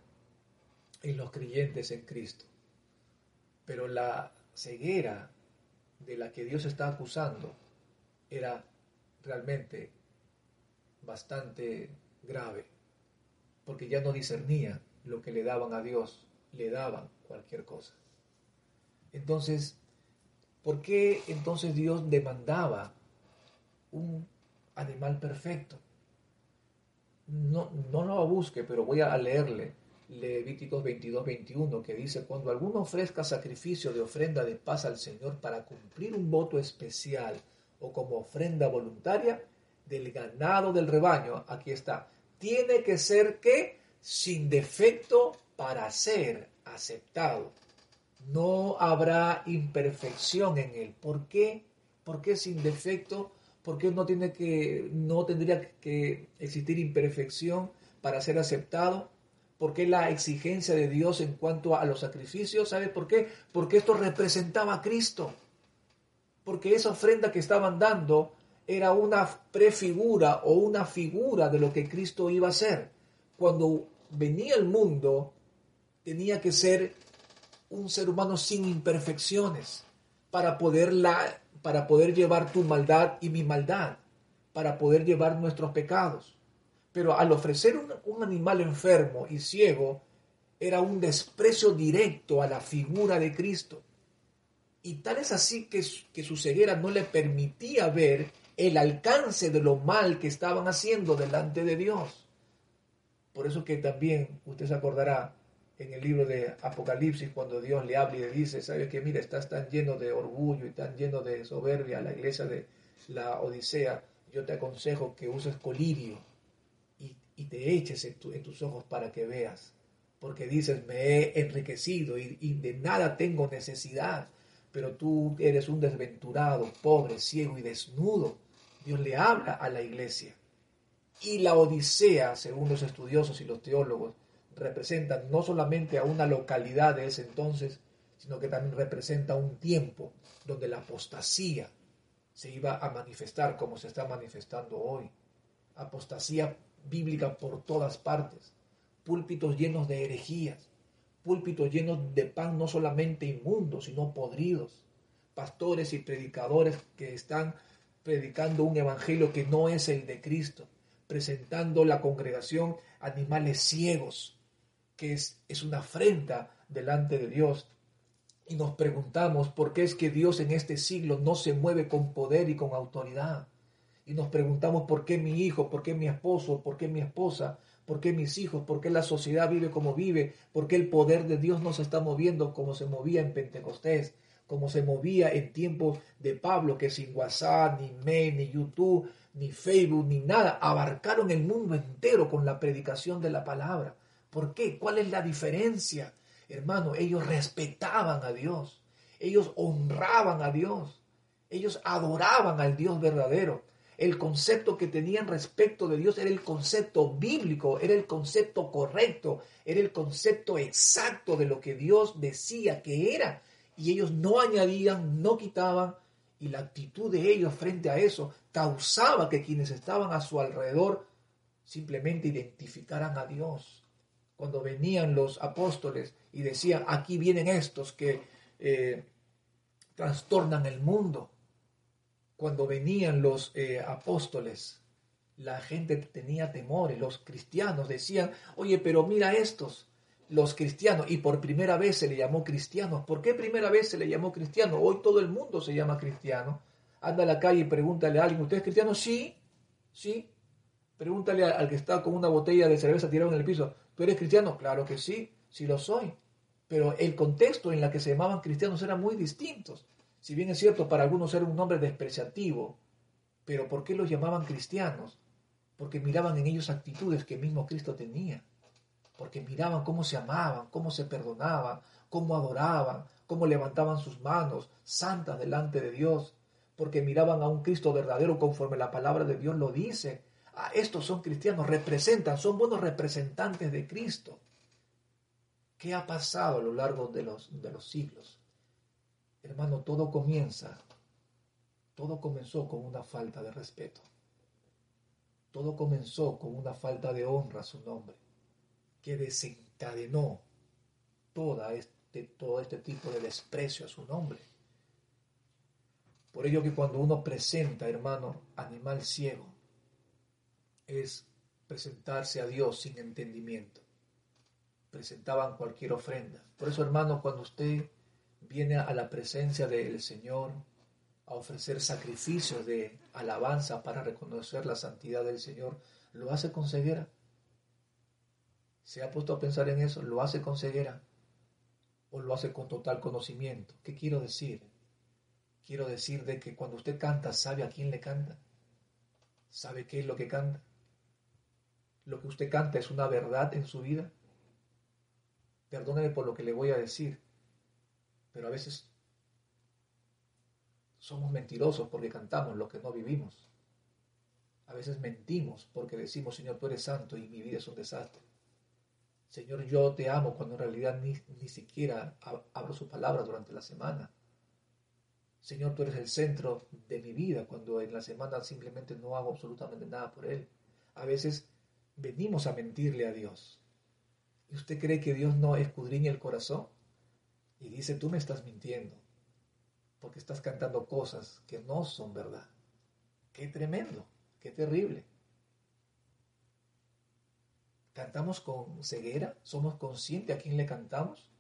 en los creyentes en Cristo. Pero la ceguera de la que Dios está acusando era realmente bastante grave, porque ya no discernía lo que le daban a Dios, le daban cualquier cosa. Entonces, ¿por qué entonces Dios demandaba un animal perfecto. No, no lo busque, pero voy a leerle Levíticos 22, 21, que dice, cuando alguno ofrezca sacrificio de ofrenda de paz al Señor para cumplir un voto especial o como ofrenda voluntaria del ganado del rebaño, aquí está, tiene que ser que sin defecto para ser aceptado. No habrá imperfección en él. ¿Por qué? ¿Por qué sin defecto? ¿Por qué no, tiene que, no tendría que existir imperfección para ser aceptado? ¿Por qué la exigencia de Dios en cuanto a los sacrificios? ¿Sabe por qué? Porque esto representaba a Cristo. Porque esa ofrenda que estaban dando era una prefigura o una figura de lo que Cristo iba a hacer. Cuando venía el mundo, tenía que ser un ser humano sin imperfecciones para poder la para poder llevar tu maldad y mi maldad, para poder llevar nuestros pecados. Pero al ofrecer un, animal enfermo y ciego, era un desprecio directo a la figura de Cristo. Y tal es así que, que su ceguera no le permitía ver el alcance de lo mal que estaban haciendo delante de Dios. Por eso que también usted se acordará en el libro de Apocalipsis cuando Dios le habla y le dice, sabes que mira, estás tan lleno de orgullo y tan lleno de soberbia la iglesia de la Odisea, yo te aconsejo que uses colirio y, te eches en, tus ojos para que veas, porque dices, me he enriquecido y, y de nada tengo necesidad, pero tú eres un desventurado, pobre, ciego y desnudo. Dios le habla a la iglesia. Y la Odisea, según los estudiosos y los teólogos, representan no solamente a una localidad de ese entonces, sino que también representa un tiempo donde la apostasía se iba a manifestar como se está manifestando hoy. Apostasía bíblica por todas partes, púlpitos llenos de herejías, púlpitos llenos de pan no solamente inmundos, sino podridos, pastores y predicadores que están predicando un evangelio que no es el de Cristo, presentando la congregación animales ciegos, que es, es una afrenta delante de Dios. Y nos preguntamos por qué es que Dios en este siglo no se mueve con poder y con autoridad. Y nos preguntamos por qué mi hijo, por qué mi esposo, por qué mi esposa, por qué mis hijos, por qué la sociedad vive como vive, por qué el poder de Dios no se está moviendo como se movía en Pentecostés, como se movía en tiempos de Pablo, que sin WhatsApp, ni mail, ni YouTube, ni Facebook, ni nada, abarcaron el mundo entero con la predicación de la palabra. ¿Por qué? ¿Cuál es la diferencia? Hermano, ellos respetaban a Dios, ellos honraban a Dios, ellos adoraban al Dios verdadero. El concepto que tenían respecto de Dios era el concepto bíblico, era el concepto correcto, era el concepto exacto de lo que Dios decía que era. Y ellos no añadían, no quitaban, y la actitud de ellos frente a eso causaba que quienes estaban a su alrededor simplemente identificaran a Dios. Cuando venían los apóstoles y decían, aquí vienen estos que eh, trastornan el mundo. Cuando venían los eh, apóstoles, la gente tenía temores, los cristianos decían, oye, pero mira estos, los cristianos, y por primera vez se le llamó cristianos. ¿Por qué primera vez se le llamó cristiano? Hoy todo el mundo se llama cristiano. Anda a la calle y pregúntale a alguien, ¿usted es cristiano? Sí, sí. Pregúntale al, que está con una botella de cerveza tirada en el piso, ¿tú eres cristiano? Claro que sí, sí lo soy. Pero el contexto en la que se llamaban cristianos era muy distintos. Si bien es cierto, para algunos era un nombre despreciativo, pero ¿por qué los llamaban cristianos? Porque miraban en ellos actitudes que mismo Cristo tenía porque miraban cómo se amaban, cómo se perdonaban, cómo adoraban, cómo levantaban sus manos santas delante de Dios, porque miraban a un Cristo verdadero conforme la palabra de Dios lo dice. Ah, estos son cristianos, representan, son buenos representantes de Cristo. ¿Qué ha pasado a lo largo de los, de los siglos? Hermano, todo comienza, todo comenzó con una falta de respeto. Todo comenzó con una falta de honra a su nombre que desencadenó toda este, todo este tipo de desprecio a su nombre. Por ello que cuando uno presenta, hermano, animal ciego, es presentarse a Dios sin entendimiento. Presentaban cualquier ofrenda. Por eso, hermano, cuando usted viene a la presencia del Señor a ofrecer sacrificios de alabanza para reconocer la santidad del Señor, lo hace con ceguera se ha puesto a pensar en eso, lo hace con ceguera o lo hace con total conocimiento. ¿Qué quiero decir? Quiero decir de que cuando usted canta, ¿sabe a quién le canta? ¿Sabe qué es lo que canta? ¿Lo que usted canta es una verdad en su vida? Perdóneme por lo que le voy a decir, pero a veces somos mentirosos porque cantamos lo que no vivimos. A veces mentimos porque decimos, Señor, tú eres santo y mi vida es un desastre. Señor, yo te amo cuando en realidad ni, ni siquiera abro su palabra durante la semana. Señor, tú eres el centro de mi vida cuando en la semana simplemente no hago absolutamente nada por Él. A veces venimos a mentirle a Dios. ¿Y usted cree que Dios no escudriña el corazón? Y dice, tú me estás mintiendo, porque estás cantando cosas que no son verdad. Qué tremendo, qué terrible. ¿Cantamos con ceguera? ¿Somos conscientes a quién le cantamos?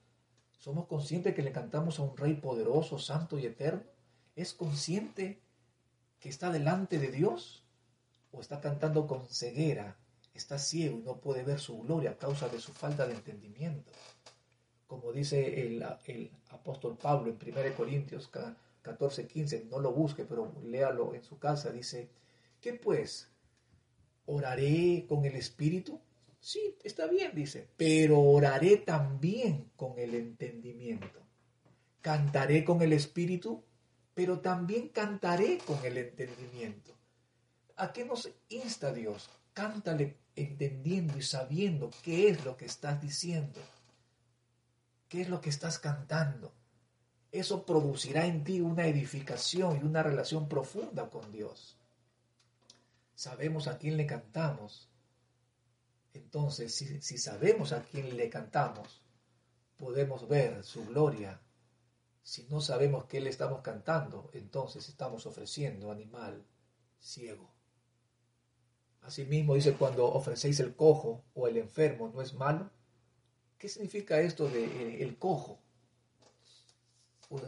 ¿Somos conscientes que le cantamos a un Rey poderoso, santo y eterno? ¿Es consciente que está delante de Dios? ¿O está cantando con ceguera? Está ciego y no puede ver su gloria a causa de su falta de entendimiento. Como dice el, el apóstol Pablo en 1 Corintios 14, 15, no lo busque, pero léalo en su casa, dice, ¿qué pues? ¿Oraré con el Espíritu? Sí, está bien, dice, pero oraré también con el entendimiento. Cantaré con el espíritu, pero también cantaré con el entendimiento. ¿A qué nos insta Dios? Cántale entendiendo y sabiendo qué es lo que estás diciendo, qué es lo que estás cantando. Eso producirá en ti una edificación y una relación profunda con Dios. Sabemos a quién le cantamos entonces, si, sabemos a quién le cantamos, podemos ver su gloria. Si no sabemos qué le estamos cantando, entonces estamos ofreciendo animal ciego. Asimismo dice cuando ofrecéis el cojo o el enfermo, ¿no es malo? ¿Qué significa esto de eh, el cojo?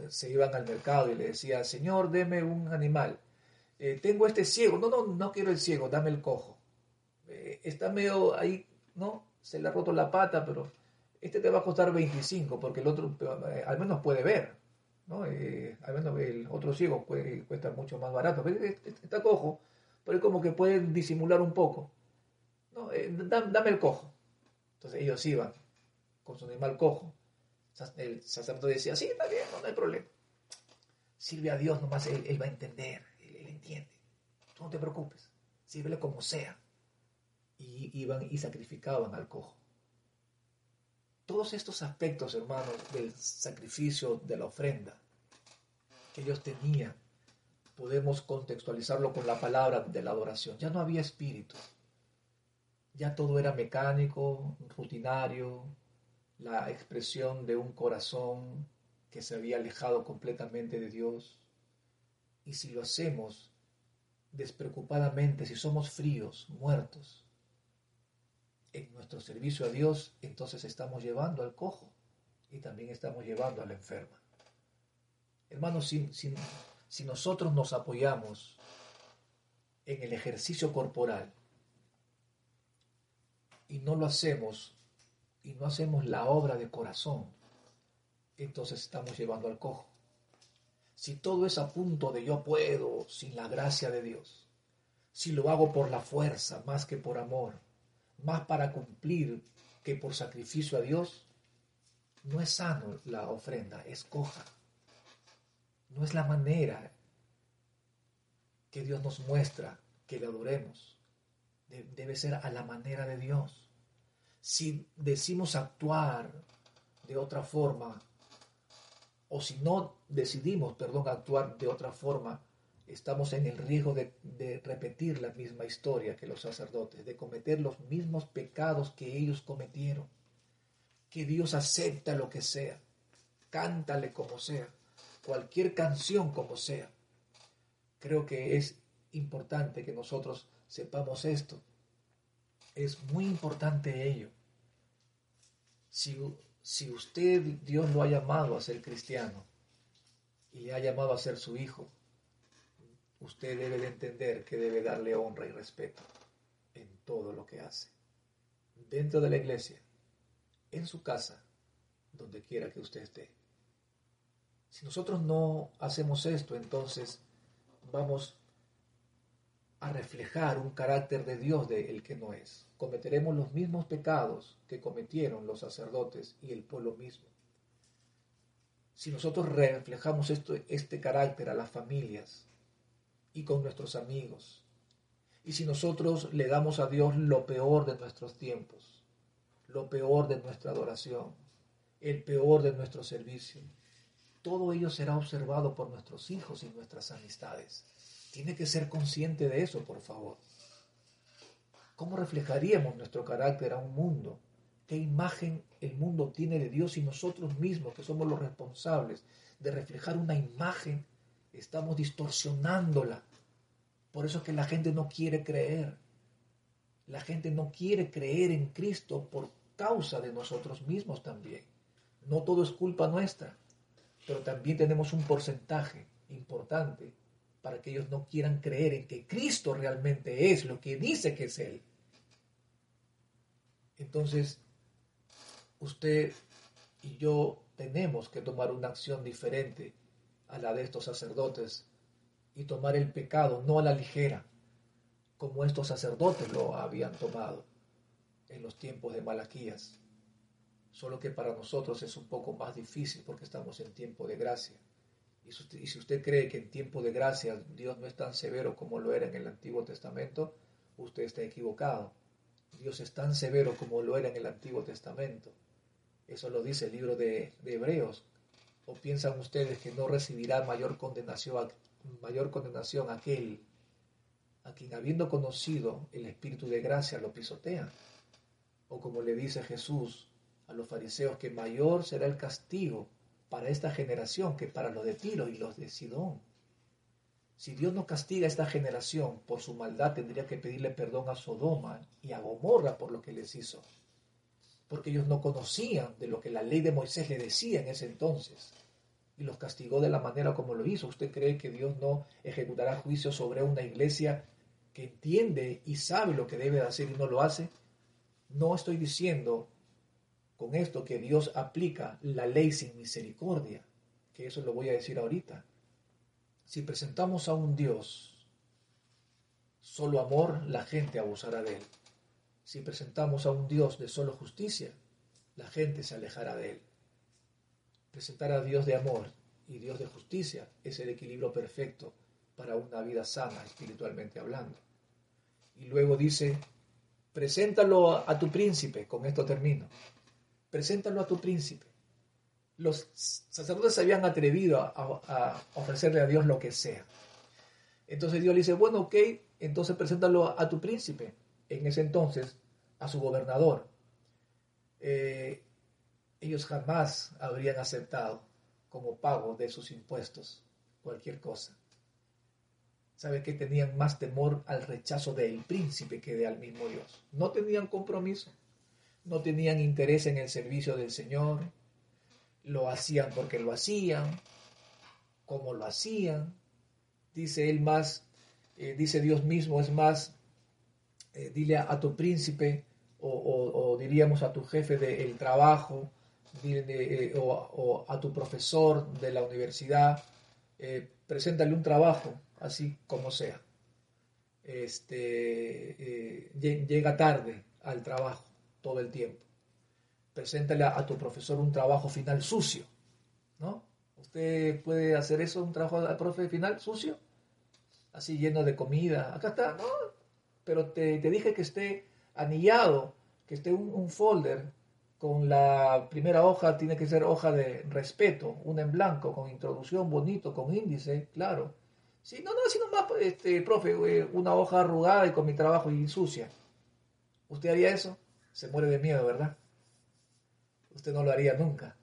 se iban al mercado y le decía, Señor, deme un animal. Eh, tengo este ciego. No, no, no quiero el ciego, dame el cojo. Eh, está medio ahí, ¿no? Se le ha roto la pata, pero este te va a costar 25 porque el otro al menos puede ver. ¿no? al menos el otro ciego cuesta mucho más barato. Está cojo, pero como que puede disimular un poco. ¿no? dame el cojo. Entonces ellos iban con su animal cojo el sacerdote decía, sí, está bien, no, hay problema. Sirve a Dios, nomás él, va a entender, él, entiende. Tú no te preocupes, sírvele como sea. Y iban y sacrificaban al cojo. Todos estos aspectos, hermanos, del sacrificio, de la ofrenda que ellos tenían, podemos contextualizarlo con la palabra de la adoración. Ya no había espíritu. Ya todo era mecánico, rutinario, la expresión de un corazón que se había alejado completamente de Dios. Y si lo hacemos despreocupadamente, si somos fríos, muertos, en nuestro servicio a Dios, entonces estamos llevando al cojo y también estamos llevando a la enferma. Hermanos, si, si nosotros nos apoyamos en el ejercicio corporal y no lo hacemos y no hacemos la obra de corazón, entonces estamos llevando al cojo. Si todo es a punto de yo puedo sin la gracia de Dios, si lo hago por la fuerza más que por amor, más para cumplir que por sacrificio a Dios, no es sano la ofrenda, es coja. No es la manera que Dios nos muestra que le adoremos. Debe ser a la manera de Dios si decimos actuar de otra forma, o si no decidimos, perdón, actuar de otra forma, estamos en el riesgo de, de, repetir la misma historia que los sacerdotes, de cometer los mismos pecados que ellos cometieron. Que Dios acepta lo que sea, cántale como sea, cualquier canción como sea. Creo que es importante que nosotros sepamos esto, es muy importante ello. Si, si usted, Dios lo ha llamado a ser cristiano y le ha llamado a ser su hijo, usted debe de entender que debe darle honra y respeto en todo lo que hace. Dentro de la iglesia, en su casa, donde quiera que usted esté. Si nosotros no hacemos esto, entonces vamos a reflejar un carácter de Dios de el que no es. Cometeremos los mismos pecados que cometieron los sacerdotes y el pueblo mismo. Si nosotros reflejamos esto, este carácter a las familias y con nuestros amigos, y si nosotros le damos a Dios lo peor de nuestros tiempos, lo peor de nuestra adoración, el peor de nuestro servicio, todo ello será observado por nuestros hijos y nuestras amistades. Tiene que ser consciente de eso, por favor. ¿Cómo reflejaríamos nuestro carácter a un mundo? ¿Qué imagen el mundo tiene de Dios y nosotros mismos, que somos los responsables de reflejar una imagen, estamos distorsionándola? Por eso es que la gente no quiere creer. La gente no quiere creer en Cristo por causa de nosotros mismos también. No todo es culpa nuestra, pero también tenemos un porcentaje importante para que ellos no quieran creer en que Cristo realmente es lo que dice que es Él. Entonces, usted y yo tenemos que tomar una acción diferente a la de estos sacerdotes y tomar el pecado no a la ligera, como estos sacerdotes lo habían tomado en los tiempos de Malaquías. Solo que para nosotros es un poco más difícil porque estamos en tiempo de gracia. Y si, usted, cree que en tiempo de gracia Dios no es tan severo como lo era en el Antiguo Testamento, usted está equivocado. Dios es tan severo como lo era en el Antiguo Testamento. Eso lo dice el libro de, Hebreos. ¿O piensan ustedes que no recibirá mayor condenación, mayor condenación aquel a quien habiendo conocido el Espíritu de gracia lo pisotea? O como le dice Jesús a los fariseos, que mayor será el castigo para esta generación que para los de Tiro y los de Sidón. Si Dios no castiga a esta generación por su maldad, tendría que pedirle perdón a Sodoma y a Gomorra por lo que les hizo. Porque ellos no conocían de lo que la ley de Moisés le decía en ese entonces. y los castigó de la manera como lo hizo. ¿Usted cree que Dios no ejecutará juicio sobre una iglesia que entiende y sabe lo que debe hacer y no lo hace? No estoy diciendo con esto que Dios aplica la ley sin misericordia, que eso lo voy a decir ahorita. Si presentamos a un Dios solo amor, la gente abusará de él. Si presentamos a un Dios de solo justicia, la gente se alejará de él. Presentar a Dios de amor y Dios de justicia es el equilibrio perfecto para una vida sana espiritualmente hablando. Y luego dice, preséntalo a tu príncipe, con esto termino, preséntalo a tu príncipe. Los sacerdotes se habían atrevido a, ofrecerle a Dios lo que sea. Entonces Dios le dice, bueno, ok, entonces preséntalo a tu príncipe. En ese entonces, a su gobernador. Eh, ellos jamás habrían aceptado como pago de sus impuestos cualquier cosa. ¿Sabe que tenían más temor al rechazo del príncipe que de al mismo Dios? No tenían compromiso, no tenían interés en el servicio del Señor, lo hacían porque lo hacían, como lo hacían. Dice él más, eh, dice Dios mismo, es más, eh, dile a, tu príncipe o, diríamos a tu jefe del trabajo, eh, o, a tu profesor de la universidad, preséntale un trabajo, así como sea. Este, llega tarde al trabajo todo el tiempo. Preséntale a, tu profesor un trabajo final sucio, ¿no? ¿Usted puede hacer eso, un trabajo al final sucio? Así lleno de comida. Acá está, ¿no? Pero te, dije que esté anillado, que esté un folder con la primera hoja tiene que ser hoja de respeto, una en blanco, con introducción bonito, con índice, claro. Sí, no, no, sino más, este, profe, eh, una hoja arrugada y con mi trabajo y sucia. ¿Usted haría eso? Se muere de miedo, ¿verdad? Usted no lo haría nunca,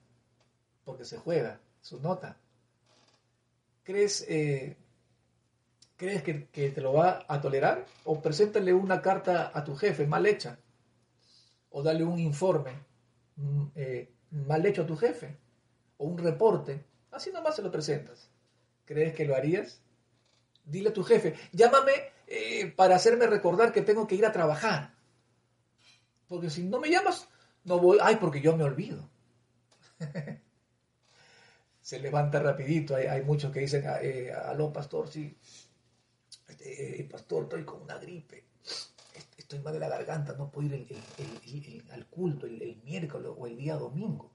porque se juega su nota. ¿Crees, eh, ¿crees que, que, te lo va a tolerar? O preséntale una carta a tu jefe mal hecha, o dale un informe Mm, eh, mal hecho a tu jefe o un reporte, así nomás se lo presentas. ¿Crees que lo harías? Dile a tu jefe, llámame eh, para hacerme recordar que tengo que ir a trabajar. Porque si no me llamas, no voy. Ay, porque yo me olvido. se levanta rapidito. Hay, muchos que dicen, ah, eh, aló, pastor, sí. Este, pastor, estoy con una gripe estoy mal de la garganta, no puedo ir al culto el, miércoles o el día domingo.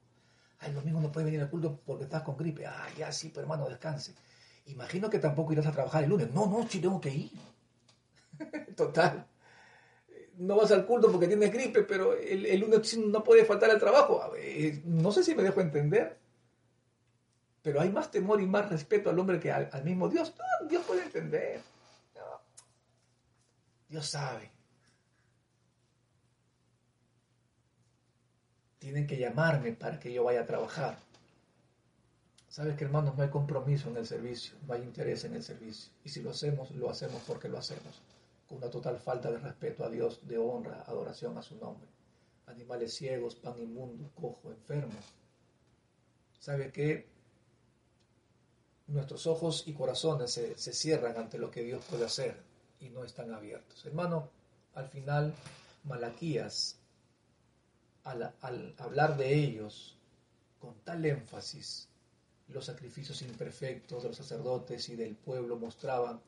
Ah, el domingo no puedes venir al culto porque estás con gripe. Ah, ya sí, pero hermano, descanse. Imagino que tampoco irás a trabajar el lunes. No, no, sí tengo que ir. Total. No vas al culto porque tienes gripe, pero el, lunes no puede faltar al trabajo. no sé si me dejo entender. Pero hay más temor y más respeto al hombre que al, mismo Dios. Dios puede entender. Dios sabe. tienen que llamarme para que yo vaya a trabajar. Sabes que hermanos, no hay compromiso en el servicio, no hay interés en el servicio. Y si lo hacemos, lo hacemos porque lo hacemos. Una total falta de respeto a Dios, de honra, adoración a su nombre. Animales ciegos, pan inmundo, cojo, enfermo. ¿Sabe que nuestros ojos y corazones se, se cierran ante lo que Dios puede hacer y no están abiertos? Hermano, al final, Malaquías al, hablar de ellos con tal énfasis, los sacrificios imperfectos de los sacerdotes y del pueblo mostraban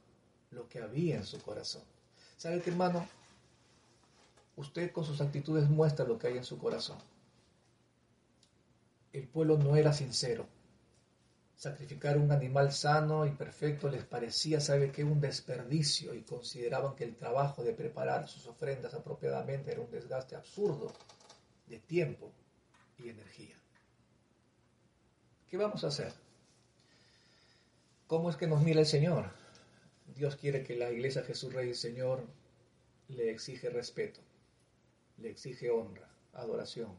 lo que había en su corazón. ¿Sabe qué, hermano? Usted con sus actitudes muestra lo que hay en su corazón. El pueblo no era sincero. Sacrificar un animal sano y perfecto les parecía, ¿sabe qué? Un desperdicio y consideraban que el trabajo de preparar sus ofrendas apropiadamente era un desgaste absurdo de tiempo y energía. ¿Qué vamos a hacer? ¿Cómo es que nos mira el Señor? Dios quiere que la iglesia Jesús Rey y Señor le exige respeto, le exige honra, adoración,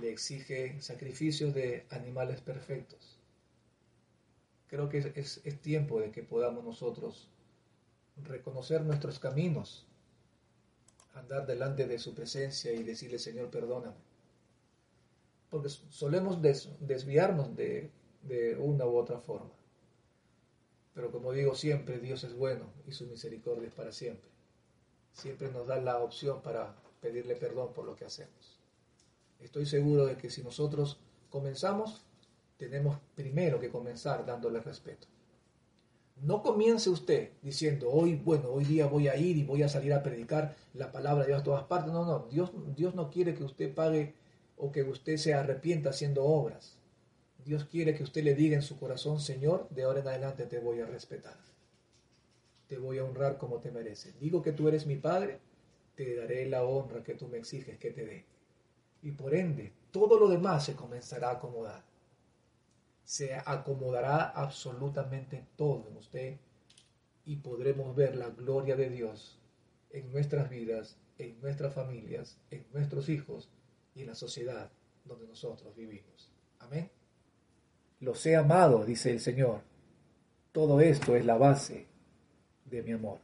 le exige sacrificios de animales perfectos. Creo que es, es tiempo de que podamos nosotros reconocer nuestros caminos andar delante de su presencia y decirle, Señor, perdóname. Porque solemos desviarnos de, de una u otra forma. Pero como digo siempre, Dios es bueno y su misericordia es para siempre. Siempre nos da la opción para pedirle perdón por lo que hacemos. Estoy seguro de que si nosotros comenzamos, tenemos primero que comenzar dándole respeto. No comience usted diciendo, hoy, bueno, hoy día voy a ir y voy a salir a predicar la palabra de Dios a todas partes. No, no, Dios, Dios no quiere que usted pague o que usted se arrepienta haciendo obras. Dios quiere que usted le diga en su corazón, Señor, de ahora en adelante te voy a respetar. Te voy a honrar como te mereces. Digo que tú eres mi Padre, te daré la honra que tú me exiges que te dé. Y por ende, todo lo demás se comenzará a acomodar se acomodará absolutamente todo en usted y podremos ver la gloria de Dios en nuestras vidas, en nuestras familias, en nuestros hijos y en la sociedad donde nosotros vivimos. Amén. Los he amado, dice el Señor. Todo esto es la base de mi amor.